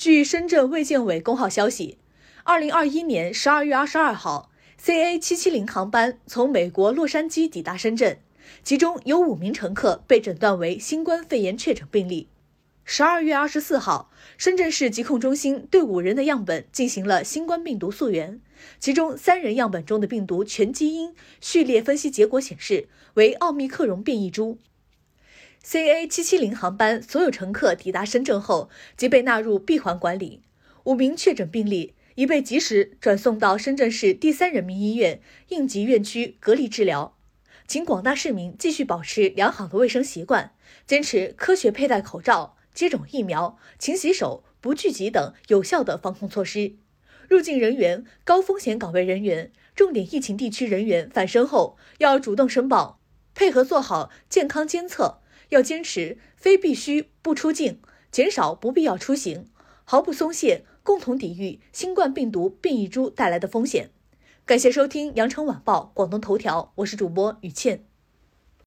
据深圳卫健委公号消息，二零二一年十二月二十二号，CA 七七零航班从美国洛杉矶抵达深圳，其中有五名乘客被诊断为新冠肺炎确诊病例。十二月二十四号，深圳市疾控中心对五人的样本进行了新冠病毒溯源，其中三人样本中的病毒全基因序列分析结果显示为奥密克戎变异株。CA 七七零航班所有乘客抵达深圳后即被纳入闭环管理，五名确诊病例已被及时转送到深圳市第三人民医院应急院区隔离治疗。请广大市民继续保持良好的卫生习惯，坚持科学佩戴口罩、接种疫苗、勤洗手、不聚集等有效的防控措施。入境人员、高风险岗位人员、重点疫情地区人员返深后要主动申报，配合做好健康监测。要坚持非必须不出境，减少不必要出行，毫不松懈，共同抵御新冠病毒变异株带来的风险。感谢收听羊城晚报广东头条，我是主播雨倩。